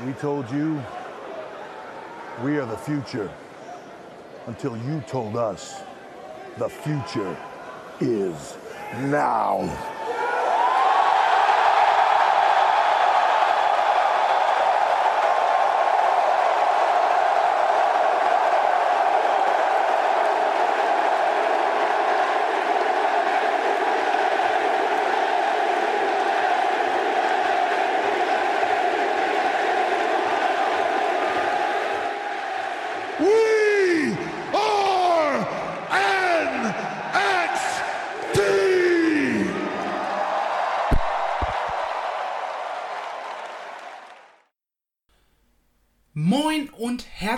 We told you we are the future until you told us the future is now.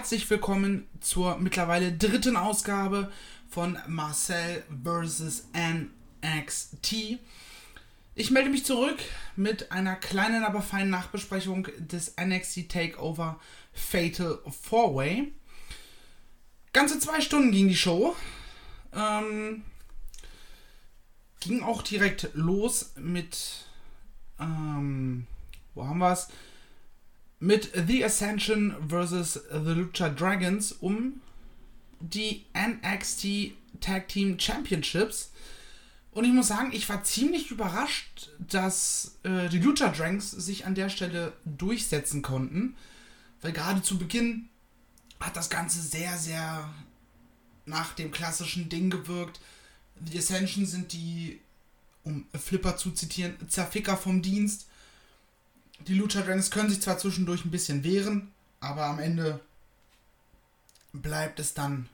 Herzlich willkommen zur mittlerweile dritten Ausgabe von Marcel vs. NXT. Ich melde mich zurück mit einer kleinen, aber feinen Nachbesprechung des NXT Takeover Fatal 4-Way. Ganze zwei Stunden ging die Show. Ähm, ging auch direkt los mit, ähm, wo haben wir es? Mit The Ascension vs. The Lucha Dragons um die NXT Tag Team Championships. Und ich muss sagen, ich war ziemlich überrascht, dass äh, die Lucha Dragons sich an der Stelle durchsetzen konnten. Weil gerade zu Beginn hat das Ganze sehr, sehr nach dem klassischen Ding gewirkt. The Ascension sind die, um Flipper zu zitieren, Zerficker vom Dienst. Die Lucha Dragons können sich zwar zwischendurch ein bisschen wehren, aber am Ende bleibt es dann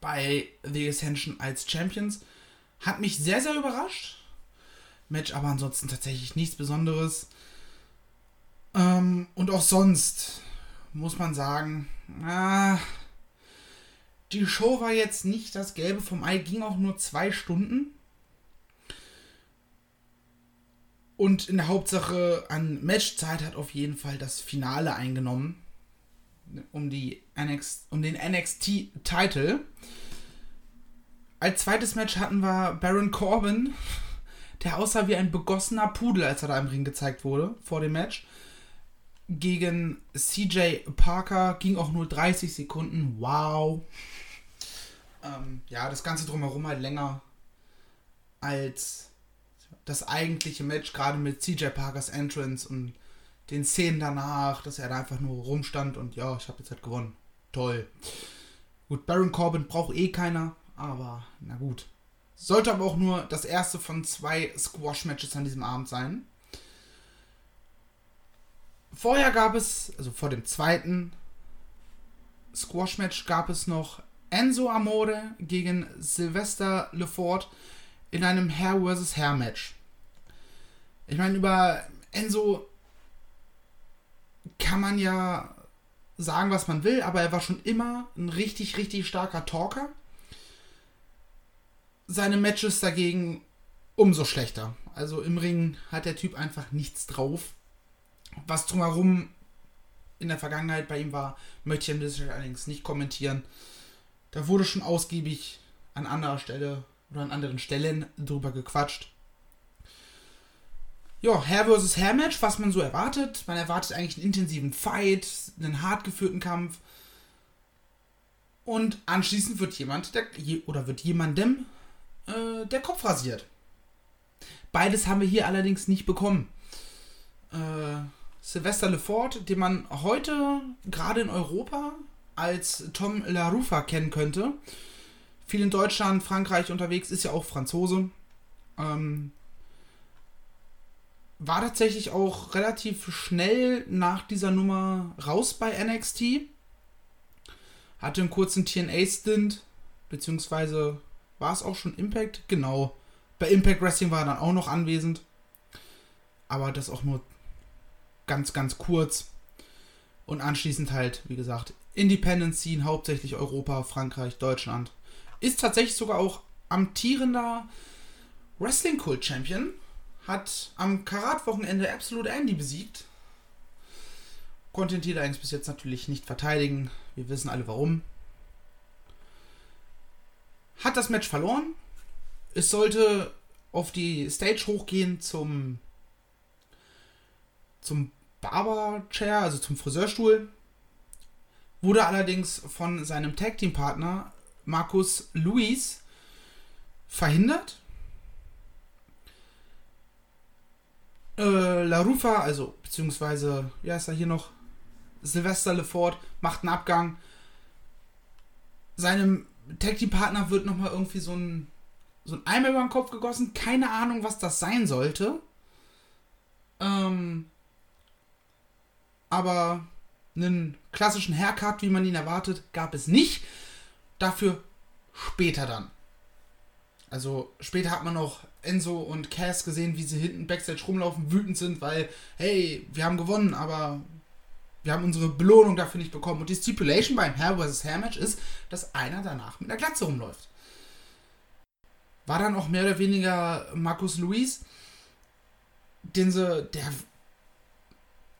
bei The Ascension als Champions. Hat mich sehr, sehr überrascht. Match aber ansonsten tatsächlich nichts Besonderes. Ähm, und auch sonst muss man sagen, ah, die Show war jetzt nicht das Gelbe vom Ei, ging auch nur zwei Stunden. Und in der Hauptsache an Matchzeit hat auf jeden Fall das Finale eingenommen. Um, die NXT, um den NXT-Title. Als zweites Match hatten wir Baron Corbin, der aussah wie ein begossener Pudel, als er da im Ring gezeigt wurde vor dem Match. Gegen CJ Parker ging auch nur 30 Sekunden. Wow. Ähm, ja, das Ganze drumherum halt länger als das eigentliche Match, gerade mit CJ Parkers Entrance und den Szenen danach, dass er da einfach nur rumstand und ja, ich habe jetzt halt gewonnen. Toll. Gut, Baron Corbin braucht eh keiner, aber na gut. Sollte aber auch nur das erste von zwei Squash-Matches an diesem Abend sein. Vorher gab es, also vor dem zweiten Squash-Match gab es noch Enzo Amore gegen Sylvester LeFort in einem Hair vs. Hair Match. Ich meine, über Enzo kann man ja sagen, was man will, aber er war schon immer ein richtig, richtig starker Talker. Seine Matches dagegen umso schlechter. Also im Ring hat der Typ einfach nichts drauf. Was drumherum in der Vergangenheit bei ihm war, möchte ich allerdings nicht kommentieren. Da wurde schon ausgiebig an anderer Stelle oder an anderen Stellen drüber gequatscht. Ja, Hair vs. Hair Match, was man so erwartet. Man erwartet eigentlich einen intensiven Fight, einen hart geführten Kampf. Und anschließend wird jemand, der, oder wird jemandem äh, der Kopf rasiert. Beides haben wir hier allerdings nicht bekommen. Äh, Sylvester LeFort, den man heute gerade in Europa als Tom LaRufa kennen könnte. Viel in Deutschland, Frankreich unterwegs, ist ja auch Franzose. Ähm, war tatsächlich auch relativ schnell nach dieser Nummer raus bei NXT. Hatte einen kurzen TNA-Stint, beziehungsweise war es auch schon Impact? Genau. Bei Impact Wrestling war er dann auch noch anwesend. Aber das auch nur ganz, ganz kurz. Und anschließend halt, wie gesagt, Independent Scene, hauptsächlich Europa, Frankreich, Deutschland. Ist tatsächlich sogar auch amtierender Wrestling Cult Champion. Hat am Karat-Wochenende Absolute Andy besiegt. Konnte den Titel allerdings bis jetzt natürlich nicht verteidigen. Wir wissen alle warum. Hat das Match verloren. Es sollte auf die Stage hochgehen zum zum Barber-Chair, also zum Friseurstuhl. Wurde allerdings von seinem Tag-Team-Partner Markus Luis verhindert. Äh, La Rufa, also beziehungsweise, ja, ist er hier noch? Sylvester Lefort macht einen Abgang. Seinem Tag-Team-Partner wird nochmal irgendwie so ein, so ein Eimer über den Kopf gegossen. Keine Ahnung, was das sein sollte. Ähm, aber einen klassischen Haircut, wie man ihn erwartet, gab es nicht. Dafür später dann. Also später hat man noch Enzo und Cass gesehen, wie sie hinten Backstage rumlaufen, wütend sind, weil, hey, wir haben gewonnen, aber wir haben unsere Belohnung dafür nicht bekommen. Und die Stipulation beim Hair vs. Hair Match ist, dass einer danach mit einer Glatze rumläuft. War dann auch mehr oder weniger Markus Luis, den sie, der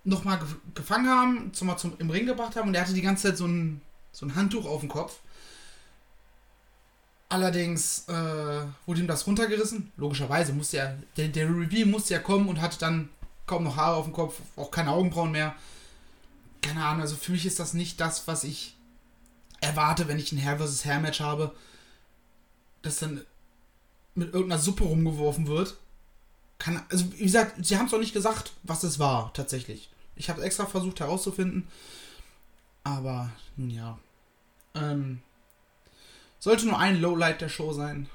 nochmal gefangen haben, zum, zum, im Ring gebracht haben und der hatte die ganze Zeit so ein, so ein Handtuch auf dem Kopf. Allerdings äh, wurde ihm das runtergerissen. Logischerweise musste er, der, der Review musste ja kommen und hatte dann kaum noch Haare auf dem Kopf, auch keine Augenbrauen mehr. Keine Ahnung, also für mich ist das nicht das, was ich erwarte, wenn ich ein Hair vs. Hair Match habe. Dass dann mit irgendeiner Suppe rumgeworfen wird. Kann, also wie gesagt, sie haben es doch nicht gesagt, was es war, tatsächlich. Ich habe extra versucht herauszufinden. Aber, nun ja. Ähm, sollte nur ein Lowlight der Show sein.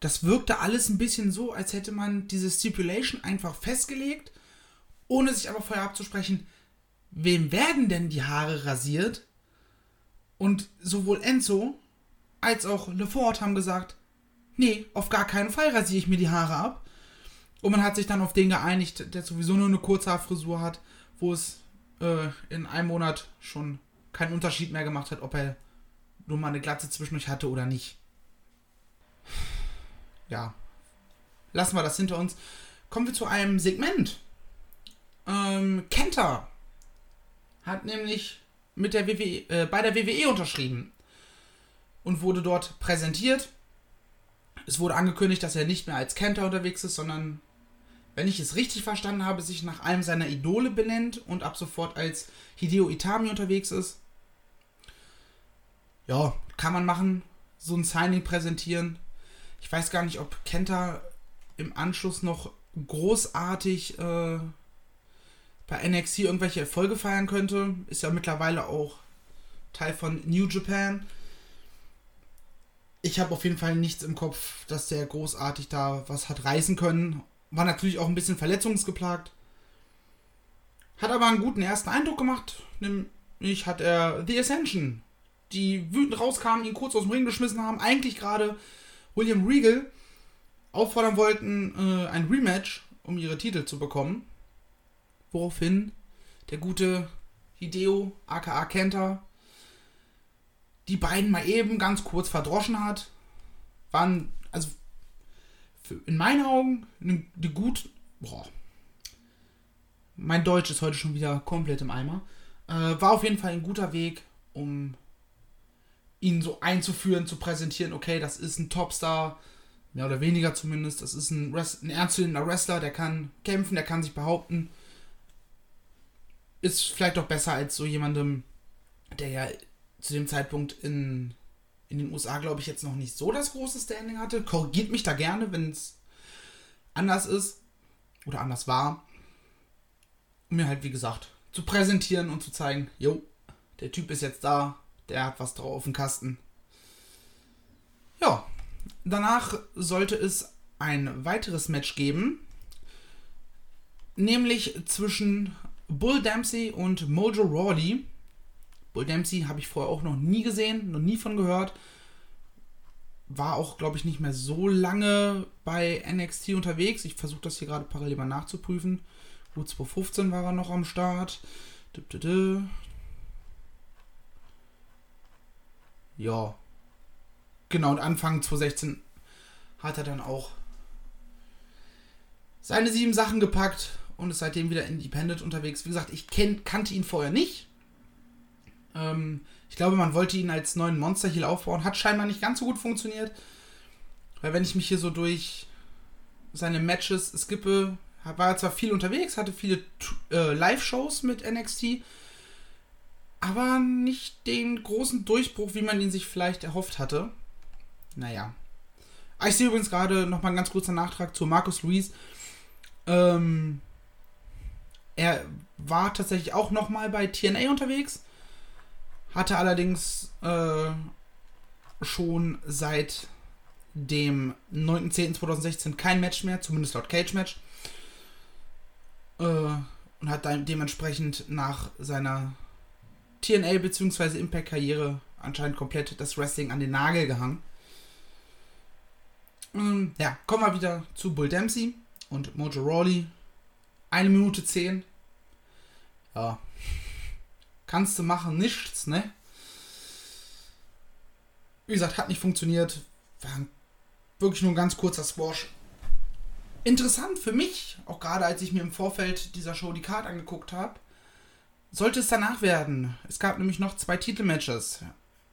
Das wirkte alles ein bisschen so, als hätte man diese Stipulation einfach festgelegt, ohne sich aber vorher abzusprechen, wem werden denn die Haare rasiert? Und sowohl Enzo als auch LeFort haben gesagt, nee, auf gar keinen Fall rasiere ich mir die Haare ab. Und man hat sich dann auf den geeinigt, der sowieso nur eine Kurzhaarfrisur hat, wo es äh, in einem Monat schon keinen Unterschied mehr gemacht hat, ob er nur mal eine Glatze zwischendurch hatte oder nicht. Ja. Lassen wir das hinter uns. Kommen wir zu einem Segment. Ähm, Kenta hat nämlich mit der WWE, äh, bei der WWE unterschrieben und wurde dort präsentiert. Es wurde angekündigt, dass er nicht mehr als Kenta unterwegs ist, sondern, wenn ich es richtig verstanden habe, sich nach einem seiner Idole benennt und ab sofort als Hideo Itami unterwegs ist ja, kann man machen, so ein Signing präsentieren. Ich weiß gar nicht, ob Kenta im Anschluss noch großartig äh, bei NXT irgendwelche Erfolge feiern könnte. Ist ja mittlerweile auch Teil von New Japan. Ich habe auf jeden Fall nichts im Kopf, dass der großartig da was hat reißen können. War natürlich auch ein bisschen verletzungsgeplagt. Hat aber einen guten ersten Eindruck gemacht. Nämlich hat er The Ascension die wütend rauskamen, ihn kurz aus dem Ring geschmissen haben, eigentlich gerade William Regal auffordern wollten, äh, ein Rematch, um ihre Titel zu bekommen. Woraufhin der gute Hideo, aka Kenta, die beiden mal eben ganz kurz verdroschen hat. Waren, also in meinen Augen, eine, eine gut. Boah. Mein Deutsch ist heute schon wieder komplett im Eimer. Äh, war auf jeden Fall ein guter Weg, um ihn so einzuführen, zu präsentieren, okay, das ist ein Topstar, mehr oder weniger zumindest, das ist ein, Rest, ein ernstzunehmender Wrestler, der kann kämpfen, der kann sich behaupten. Ist vielleicht doch besser als so jemandem, der ja zu dem Zeitpunkt in, in den USA, glaube ich, jetzt noch nicht so das große Standing hatte. Korrigiert mich da gerne, wenn es anders ist oder anders war. Um mir halt, wie gesagt, zu präsentieren und zu zeigen, jo, der Typ ist jetzt da, der hat was drauf auf dem Kasten. Ja, danach sollte es ein weiteres Match geben. Nämlich zwischen Bull Dempsey und Mojo Rawley. Bull Dempsey habe ich vorher auch noch nie gesehen, noch nie von gehört. War auch, glaube ich, nicht mehr so lange bei NXT unterwegs. Ich versuche das hier gerade parallel mal nachzuprüfen. Gut, 2015 war er noch am Start. Ja, genau, und Anfang 2016 hat er dann auch seine sieben Sachen gepackt und ist seitdem wieder independent unterwegs. Wie gesagt, ich kenn, kannte ihn vorher nicht. Ähm, ich glaube, man wollte ihn als neuen Monster hier aufbauen. Hat scheinbar nicht ganz so gut funktioniert. Weil wenn ich mich hier so durch seine Matches skippe, war zwar viel unterwegs, hatte viele äh, Live-Shows mit NXT, aber nicht den großen Durchbruch, wie man ihn sich vielleicht erhofft hatte. Naja. Ah, ich sehe übrigens gerade nochmal ein ganz kurzer Nachtrag zu Markus Luis. Ähm, er war tatsächlich auch nochmal bei TNA unterwegs, hatte allerdings äh, schon seit dem 9.10.2016 kein Match mehr, zumindest laut Cage Match. Äh, und hat dann dementsprechend nach seiner TNA bzw. Impact-Karriere anscheinend komplett das Wrestling an den Nagel gehangen. Ähm, ja, kommen wir wieder zu Bull Dempsey und Mojo Rawley. Eine Minute zehn. Ja. Kannst du machen, nichts, ne? Wie gesagt, hat nicht funktioniert. War wirklich nur ein ganz kurzer Squash. Interessant für mich, auch gerade als ich mir im Vorfeld dieser Show die Card angeguckt habe, sollte es danach werden. Es gab nämlich noch zwei Titelmatches.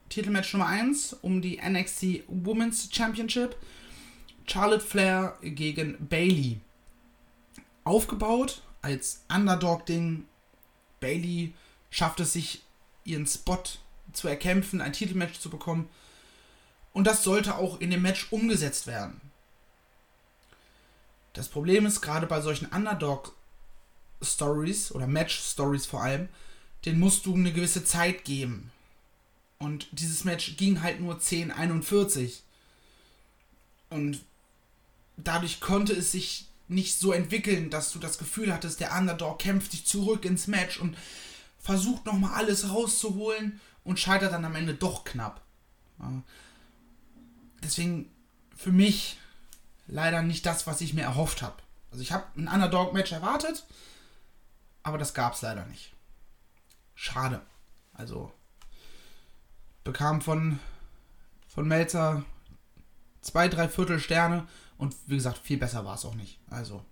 Titelmatch Nummer 1 um die NXT Women's Championship. Charlotte Flair gegen Bailey. Aufgebaut als Underdog-Ding. Bailey schafft es sich, ihren Spot zu erkämpfen, ein Titelmatch zu bekommen. Und das sollte auch in dem Match umgesetzt werden. Das Problem ist, gerade bei solchen Underdog-Stories oder Match-Stories vor allem, den musst du eine gewisse Zeit geben. Und dieses Match ging halt nur 10:41. Und dadurch konnte es sich nicht so entwickeln, dass du das Gefühl hattest, der Underdog kämpft dich zurück ins Match und versucht nochmal alles rauszuholen und scheitert dann am Ende doch knapp. Deswegen für mich leider nicht das, was ich mir erhofft habe. Also ich habe ein Underdog-Match erwartet, aber das gab es leider nicht. Schade. Also bekam von, von Melzer zwei, drei Viertel Sterne und wie gesagt, viel besser war es auch nicht. Also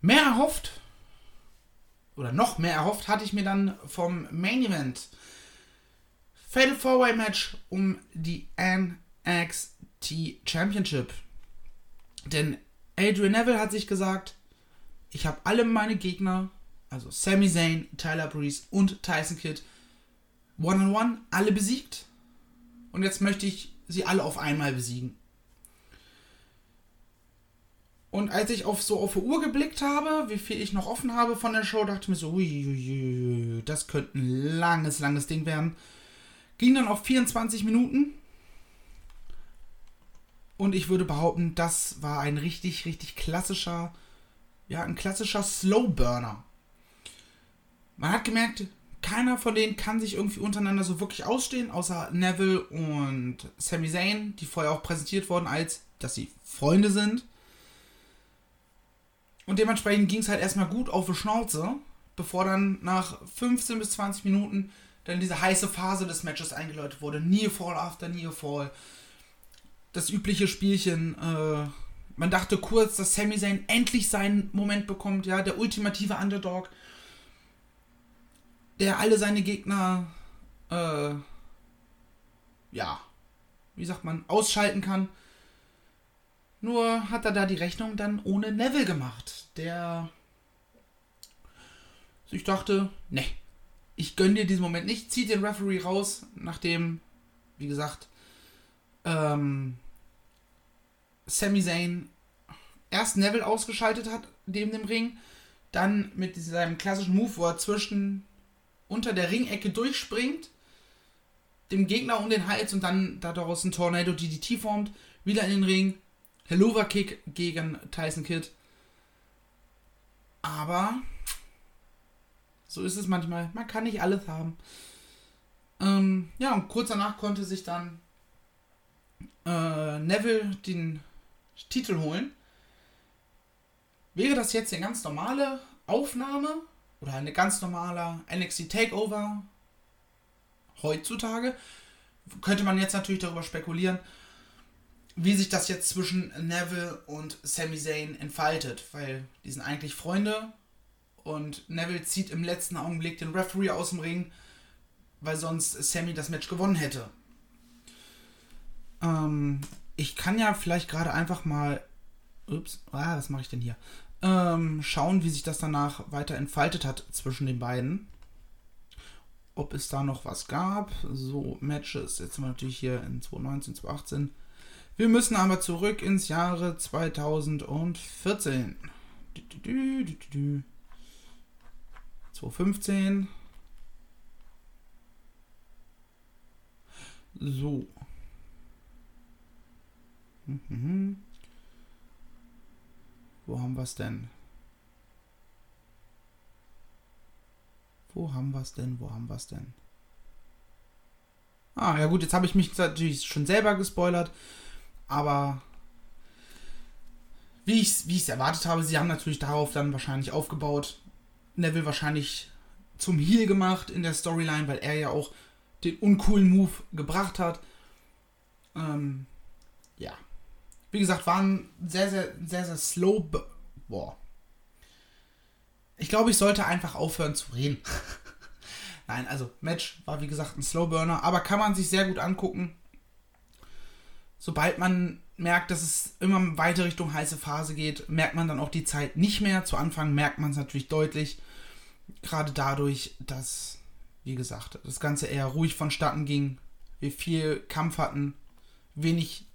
mehr erhofft oder noch mehr erhofft hatte ich mir dann vom Main Event. Fatal Four Way Match um die NXT Championship. Denn Adrian Neville hat sich gesagt, ich habe alle meine Gegner, also Sami Zayn, Tyler Breeze und Tyson Kidd, one-on-one -on -one, alle besiegt. Und jetzt möchte ich sie alle auf einmal besiegen. Und als ich auf so auf die Uhr geblickt habe, wie viel ich noch offen habe von der Show, dachte ich mir so, ui, das könnte ein langes, langes Ding werden. Ging dann auf 24 Minuten. Und ich würde behaupten, das war ein richtig, richtig klassischer, ja, ein klassischer Slowburner. Man hat gemerkt, keiner von denen kann sich irgendwie untereinander so wirklich ausstehen, außer Neville und Sami Zayn, die vorher auch präsentiert wurden, als dass sie Freunde sind. Und dementsprechend ging es halt erstmal gut auf die Schnauze, bevor dann nach 15 bis 20 Minuten dann diese heiße Phase des Matches eingeläutet wurde. Nearfall after Nearfall. Das übliche Spielchen. Äh, man dachte kurz, dass Sami Zayn endlich seinen Moment bekommt, ja, der ultimative Underdog der alle seine Gegner, äh, ja, wie sagt man, ausschalten kann. Nur hat er da die Rechnung dann ohne Neville gemacht, der sich dachte, ne, ich gönne dir diesen Moment nicht, zieht den Referee raus, nachdem, wie gesagt, ähm, Sami Zayn erst Neville ausgeschaltet hat, neben dem Ring, dann mit seinem klassischen Move, wo er zwischen unter der Ringecke durchspringt, dem Gegner um den Hals und dann daraus ein Tornado DDT formt, wieder in den Ring, Helluva Kick gegen Tyson Kidd. Aber so ist es manchmal. Man kann nicht alles haben. Ähm, ja, und kurz danach konnte sich dann äh, Neville den Titel holen. Wäre das jetzt eine ganz normale Aufnahme oder eine ganz normale NXT Takeover heutzutage, könnte man jetzt natürlich darüber spekulieren, wie sich das jetzt zwischen Neville und Sami Zayn entfaltet, weil die sind eigentlich Freunde und Neville zieht im letzten Augenblick den Referee aus dem Ring, weil sonst Sami das Match gewonnen hätte. Ähm, ich kann ja vielleicht gerade einfach mal ups, ah, was mache ich denn hier? Ähm, schauen, wie sich das danach weiter entfaltet hat zwischen den beiden. Ob es da noch was gab. So, Matches. Jetzt sind wir natürlich hier in 2019, 2018. Wir müssen aber zurück ins Jahre 2014. 2015. So. Mhm. Wo haben wir es denn? Wo haben wir es denn? Wo haben wir es denn? Ah, ja gut, jetzt habe ich mich natürlich schon selber gespoilert. Aber wie ich es wie erwartet habe, sie haben natürlich darauf dann wahrscheinlich aufgebaut. Neville wahrscheinlich zum Heal gemacht in der Storyline, weil er ja auch den uncoolen Move gebracht hat. Ähm, ja. Wie gesagt, war ein sehr, sehr, sehr, sehr slow. Boah. Ich glaube, ich sollte einfach aufhören zu reden. Nein, also Match war wie gesagt ein Slow Burner, aber kann man sich sehr gut angucken. Sobald man merkt, dass es immer weiter Richtung heiße Phase geht, merkt man dann auch die Zeit nicht mehr. Zu Anfang merkt man es natürlich deutlich. Gerade dadurch, dass, wie gesagt, das Ganze eher ruhig vonstatten ging. Wir viel Kampf hatten, wenig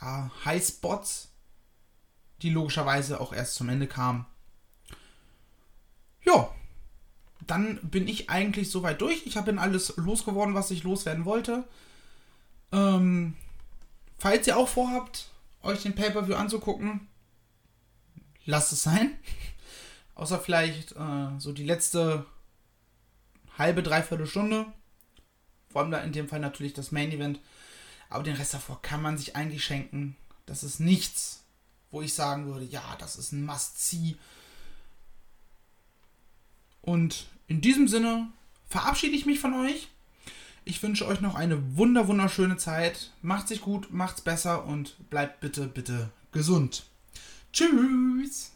ja, Highspots, die logischerweise auch erst zum Ende kamen. Ja, dann bin ich eigentlich soweit durch. Ich habe alles losgeworden, was ich loswerden wollte. Ähm, falls ihr auch vorhabt, euch den Pay-Per-View anzugucken, lasst es sein. Außer vielleicht äh, so die letzte halbe, dreiviertel Stunde. Vor allem da in dem Fall natürlich das Main Event. Aber den Rest davor kann man sich eigentlich schenken. Das ist nichts, wo ich sagen würde, ja, das ist ein Must-See. Und in diesem Sinne verabschiede ich mich von euch. Ich wünsche euch noch eine wunder wunderschöne Zeit. Macht sich gut, macht's besser und bleibt bitte bitte gesund. Tschüss.